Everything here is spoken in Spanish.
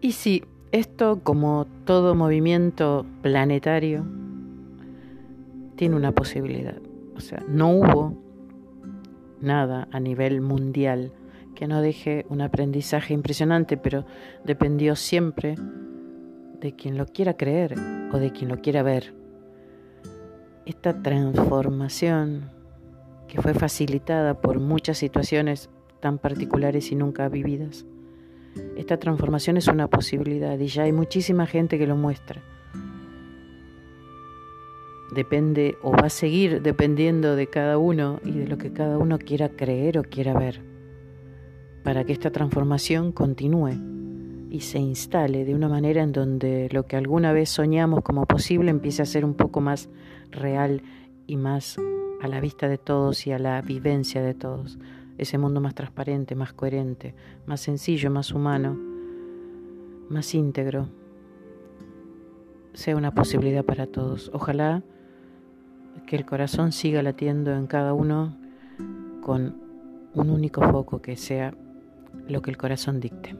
Y sí, esto como todo movimiento planetario tiene una posibilidad. O sea, no hubo nada a nivel mundial que no deje un aprendizaje impresionante, pero dependió siempre de quien lo quiera creer o de quien lo quiera ver. Esta transformación que fue facilitada por muchas situaciones tan particulares y nunca vividas. Esta transformación es una posibilidad y ya hay muchísima gente que lo muestra. Depende o va a seguir dependiendo de cada uno y de lo que cada uno quiera creer o quiera ver, para que esta transformación continúe y se instale de una manera en donde lo que alguna vez soñamos como posible empiece a ser un poco más real y más a la vista de todos y a la vivencia de todos. Ese mundo más transparente, más coherente, más sencillo, más humano, más íntegro, sea una posibilidad para todos. Ojalá que el corazón siga latiendo en cada uno con un único foco que sea lo que el corazón dicte.